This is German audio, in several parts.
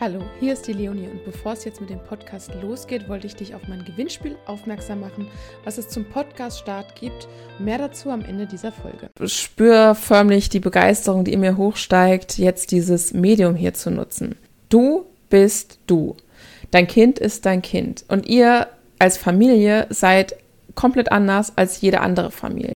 Hallo, hier ist die Leonie und bevor es jetzt mit dem Podcast losgeht, wollte ich dich auf mein Gewinnspiel aufmerksam machen, was es zum Podcast-Start gibt. Mehr dazu am Ende dieser Folge. Ich spüre förmlich die Begeisterung, die in mir hochsteigt, jetzt dieses Medium hier zu nutzen. Du bist du. Dein Kind ist dein Kind und ihr als Familie seid komplett anders als jede andere Familie.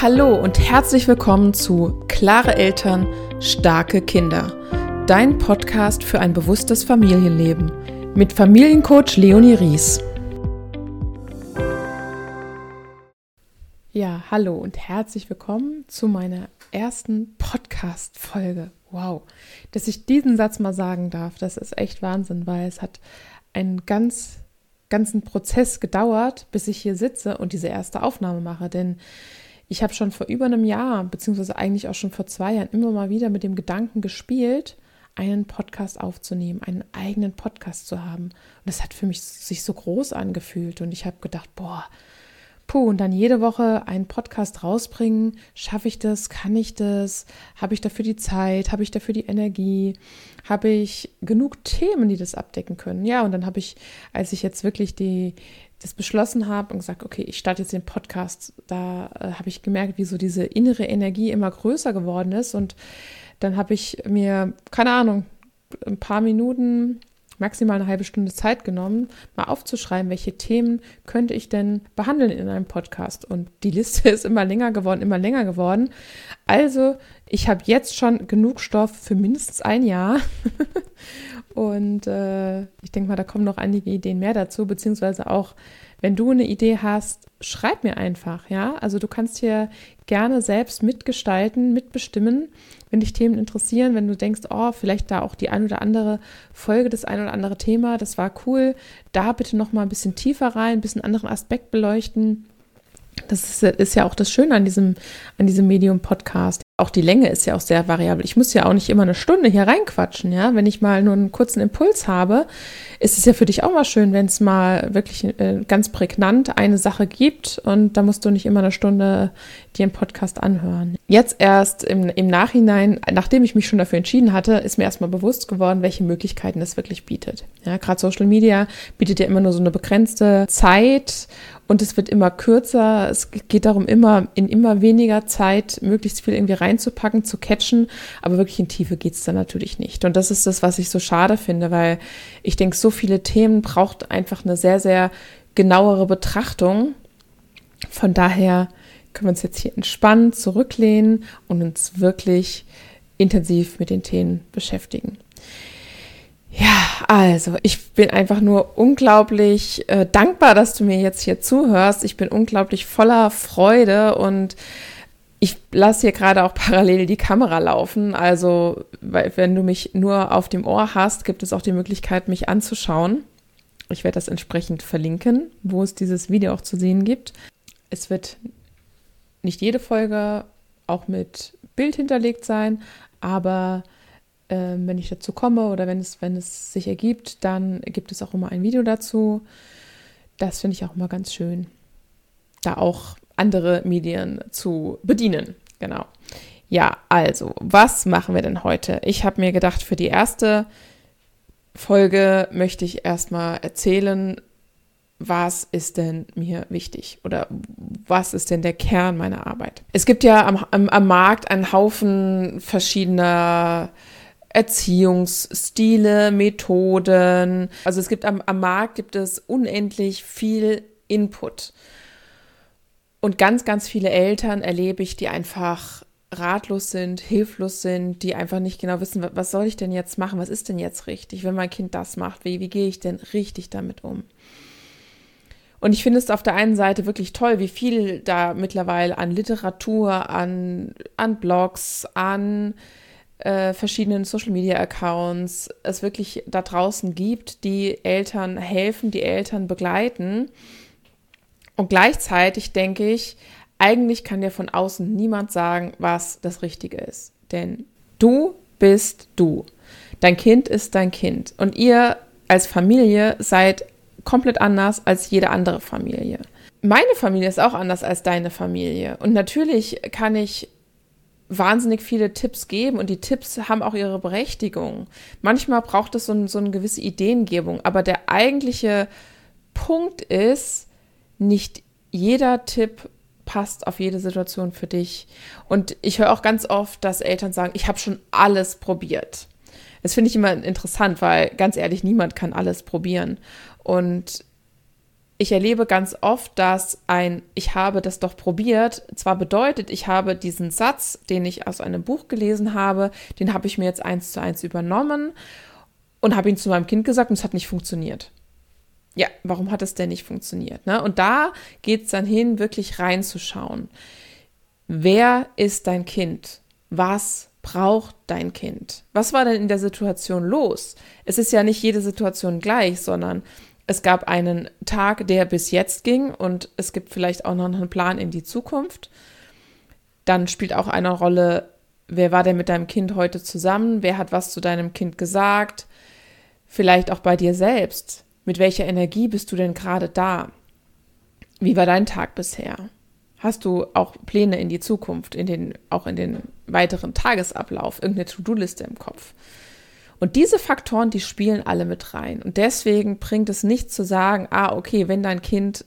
Hallo und herzlich willkommen zu Klare Eltern – Starke Kinder. Dein Podcast für ein bewusstes Familienleben mit Familiencoach Leonie Ries. Ja, hallo und herzlich willkommen zu meiner ersten Podcast-Folge. Wow, dass ich diesen Satz mal sagen darf, das ist echt Wahnsinn, weil es hat einen ganz ganzen Prozess gedauert, bis ich hier sitze und diese erste Aufnahme mache, denn ich habe schon vor über einem Jahr, beziehungsweise eigentlich auch schon vor zwei Jahren, immer mal wieder mit dem Gedanken gespielt, einen Podcast aufzunehmen, einen eigenen Podcast zu haben. Und das hat für mich sich so groß angefühlt. Und ich habe gedacht, boah, puh, und dann jede Woche einen Podcast rausbringen. Schaffe ich das? Kann ich das? Habe ich dafür die Zeit? Habe ich dafür die Energie? Habe ich genug Themen, die das abdecken können? Ja, und dann habe ich, als ich jetzt wirklich die, das beschlossen habe und gesagt, okay, ich starte jetzt den Podcast, da äh, habe ich gemerkt, wie so diese innere Energie immer größer geworden ist. Und dann habe ich mir, keine Ahnung, ein paar Minuten, maximal eine halbe Stunde Zeit genommen, mal aufzuschreiben, welche Themen könnte ich denn behandeln in einem Podcast. Und die Liste ist immer länger geworden, immer länger geworden. Also, ich habe jetzt schon genug Stoff für mindestens ein Jahr. Und äh, ich denke mal, da kommen noch einige Ideen mehr dazu, beziehungsweise auch, wenn du eine Idee hast, schreib mir einfach, ja. Also du kannst hier gerne selbst mitgestalten, mitbestimmen, wenn dich Themen interessieren, wenn du denkst, oh, vielleicht da auch die ein oder andere Folge, das ein oder andere Thema, das war cool, da bitte noch mal ein bisschen tiefer rein, ein bisschen anderen Aspekt beleuchten. Das ist, ist ja auch das Schöne an diesem, an diesem Medium-Podcast. Auch die Länge ist ja auch sehr variabel. Ich muss ja auch nicht immer eine Stunde hier reinquatschen, ja. Wenn ich mal nur einen kurzen Impuls habe, ist es ja für dich auch mal schön, wenn es mal wirklich äh, ganz prägnant eine Sache gibt und da musst du nicht immer eine Stunde dir einen Podcast anhören. Jetzt erst im, im Nachhinein, nachdem ich mich schon dafür entschieden hatte, ist mir erstmal bewusst geworden, welche Möglichkeiten es wirklich bietet. Ja, gerade Social Media bietet ja immer nur so eine begrenzte Zeit und es wird immer kürzer. Es geht darum, immer in immer weniger Zeit möglichst viel irgendwie reinzupacken, zu catchen. Aber wirklich in Tiefe geht es dann natürlich nicht. Und das ist das, was ich so schade finde, weil ich denke, so viele Themen braucht einfach eine sehr, sehr genauere Betrachtung. Von daher können wir uns jetzt hier entspannt zurücklehnen und uns wirklich intensiv mit den Themen beschäftigen. Ja, also ich bin einfach nur unglaublich äh, dankbar, dass du mir jetzt hier zuhörst. Ich bin unglaublich voller Freude und ich lasse hier gerade auch parallel die Kamera laufen. Also, wenn du mich nur auf dem Ohr hast, gibt es auch die Möglichkeit, mich anzuschauen. Ich werde das entsprechend verlinken, wo es dieses Video auch zu sehen gibt. Es wird nicht jede Folge auch mit Bild hinterlegt sein, aber äh, wenn ich dazu komme oder wenn es, wenn es sich ergibt, dann gibt es auch immer ein Video dazu. Das finde ich auch immer ganz schön, da auch andere Medien zu bedienen. Genau. Ja, also, was machen wir denn heute? Ich habe mir gedacht, für die erste Folge möchte ich erstmal erzählen, was ist denn mir wichtig oder was ist denn der Kern meiner Arbeit? Es gibt ja am, am, am Markt einen Haufen verschiedener Erziehungsstile, Methoden. Also es gibt am, am Markt gibt es unendlich viel Input. Und ganz, ganz viele Eltern erlebe ich, die einfach ratlos sind, hilflos sind, die einfach nicht genau wissen, was soll ich denn jetzt machen, was ist denn jetzt richtig, wenn mein Kind das macht, wie, wie gehe ich denn richtig damit um? Und ich finde es auf der einen Seite wirklich toll, wie viel da mittlerweile an Literatur, an, an Blogs, an äh, verschiedenen Social Media Accounts es wirklich da draußen gibt, die Eltern helfen, die Eltern begleiten. Und gleichzeitig denke ich, eigentlich kann dir von außen niemand sagen, was das Richtige ist. Denn du bist du. Dein Kind ist dein Kind. Und ihr als Familie seid komplett anders als jede andere Familie. Meine Familie ist auch anders als deine Familie. Und natürlich kann ich wahnsinnig viele Tipps geben und die Tipps haben auch ihre Berechtigung. Manchmal braucht es so, so eine gewisse Ideengebung, aber der eigentliche Punkt ist, nicht jeder Tipp passt auf jede Situation für dich. Und ich höre auch ganz oft, dass Eltern sagen, ich habe schon alles probiert. Das finde ich immer interessant, weil ganz ehrlich, niemand kann alles probieren. Und ich erlebe ganz oft, dass ein Ich habe das doch probiert zwar bedeutet, ich habe diesen Satz, den ich aus einem Buch gelesen habe, den habe ich mir jetzt eins zu eins übernommen und habe ihn zu meinem Kind gesagt und es hat nicht funktioniert. Ja, warum hat es denn nicht funktioniert? Ne? Und da geht es dann hin, wirklich reinzuschauen. Wer ist dein Kind? Was braucht dein Kind? Was war denn in der Situation los? Es ist ja nicht jede Situation gleich, sondern es gab einen Tag, der bis jetzt ging und es gibt vielleicht auch noch einen Plan in die Zukunft. Dann spielt auch eine Rolle, wer war denn mit deinem Kind heute zusammen? Wer hat was zu deinem Kind gesagt? Vielleicht auch bei dir selbst. Mit welcher Energie bist du denn gerade da? Wie war dein Tag bisher? Hast du auch Pläne in die Zukunft, in den, auch in den weiteren Tagesablauf, irgendeine To-Do-Liste im Kopf? Und diese Faktoren, die spielen alle mit rein. Und deswegen bringt es nicht zu sagen, ah, okay, wenn dein Kind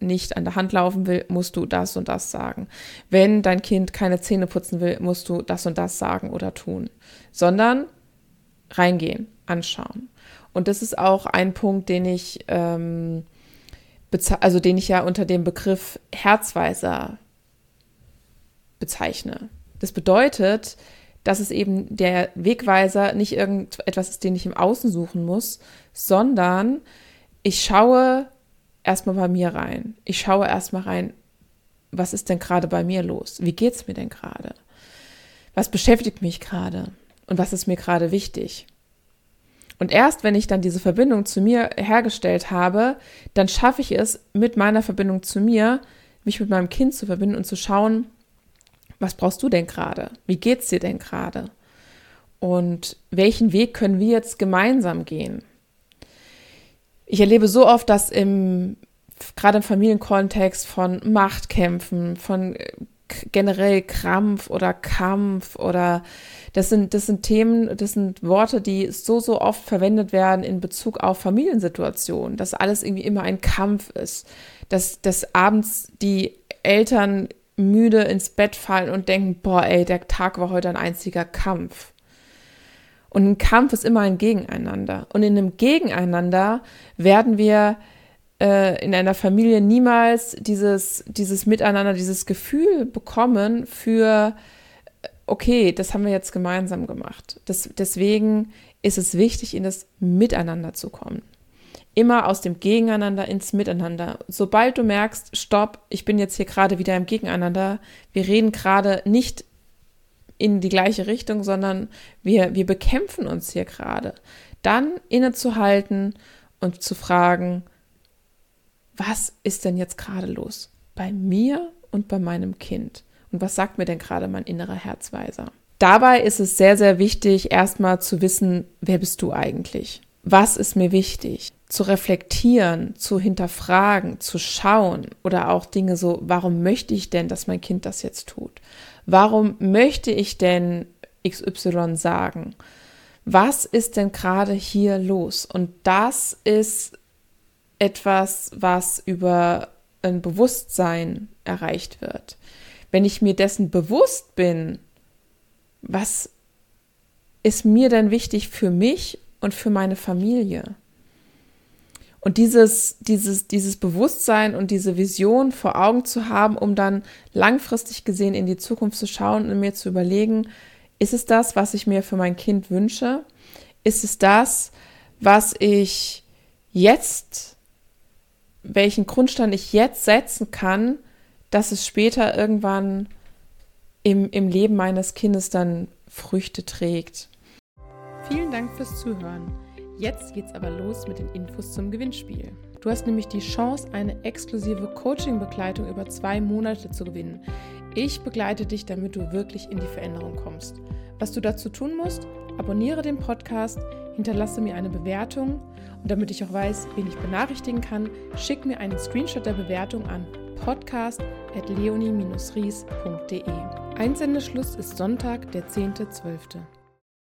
nicht an der Hand laufen will, musst du das und das sagen. Wenn dein Kind keine Zähne putzen will, musst du das und das sagen oder tun. Sondern reingehen, anschauen. Und das ist auch ein Punkt, den ich, ähm, also den ich ja unter dem Begriff Herzweiser bezeichne. Das bedeutet, dass es eben der Wegweiser nicht irgendetwas ist, den ich im Außen suchen muss, sondern ich schaue erstmal bei mir rein. Ich schaue erstmal rein, was ist denn gerade bei mir los? Wie geht es mir denn gerade? Was beschäftigt mich gerade? Und was ist mir gerade wichtig? Und erst wenn ich dann diese Verbindung zu mir hergestellt habe, dann schaffe ich es, mit meiner Verbindung zu mir, mich mit meinem Kind zu verbinden und zu schauen, was brauchst du denn gerade? Wie geht's dir denn gerade? Und welchen Weg können wir jetzt gemeinsam gehen? Ich erlebe so oft, dass im, gerade im Familienkontext von Machtkämpfen, von äh, generell Krampf oder Kampf oder das sind, das sind Themen, das sind Worte, die so, so oft verwendet werden in Bezug auf Familiensituationen, dass alles irgendwie immer ein Kampf ist, dass, dass abends die Eltern müde ins Bett fallen und denken, boah, ey, der Tag war heute ein einziger Kampf. Und ein Kampf ist immer ein Gegeneinander. Und in einem Gegeneinander werden wir äh, in einer Familie niemals dieses, dieses Miteinander, dieses Gefühl bekommen für, okay, das haben wir jetzt gemeinsam gemacht. Das, deswegen ist es wichtig, in das Miteinander zu kommen immer aus dem Gegeneinander ins Miteinander. Sobald du merkst, stopp, ich bin jetzt hier gerade wieder im Gegeneinander, wir reden gerade nicht in die gleiche Richtung, sondern wir, wir bekämpfen uns hier gerade, dann innezuhalten und zu fragen, was ist denn jetzt gerade los? Bei mir und bei meinem Kind. Und was sagt mir denn gerade mein innerer Herzweiser? Dabei ist es sehr, sehr wichtig, erstmal zu wissen, wer bist du eigentlich? Was ist mir wichtig? zu reflektieren, zu hinterfragen, zu schauen oder auch Dinge so, warum möchte ich denn, dass mein Kind das jetzt tut? Warum möchte ich denn XY sagen? Was ist denn gerade hier los? Und das ist etwas, was über ein Bewusstsein erreicht wird. Wenn ich mir dessen bewusst bin, was ist mir denn wichtig für mich und für meine Familie? Und dieses, dieses, dieses Bewusstsein und diese Vision vor Augen zu haben, um dann langfristig gesehen in die Zukunft zu schauen und mir zu überlegen, ist es das, was ich mir für mein Kind wünsche? Ist es das, was ich jetzt, welchen Grundstand ich jetzt setzen kann, dass es später irgendwann im, im Leben meines Kindes dann Früchte trägt? Vielen Dank fürs Zuhören. Jetzt geht's aber los mit den Infos zum Gewinnspiel. Du hast nämlich die Chance, eine exklusive Coaching-Begleitung über zwei Monate zu gewinnen. Ich begleite dich, damit du wirklich in die Veränderung kommst. Was du dazu tun musst, abonniere den Podcast, hinterlasse mir eine Bewertung und damit ich auch weiß, wen ich benachrichtigen kann, schick mir einen Screenshot der Bewertung an podcast.leonie-ries.de. Einsendeschluss ist Sonntag, der 10.12.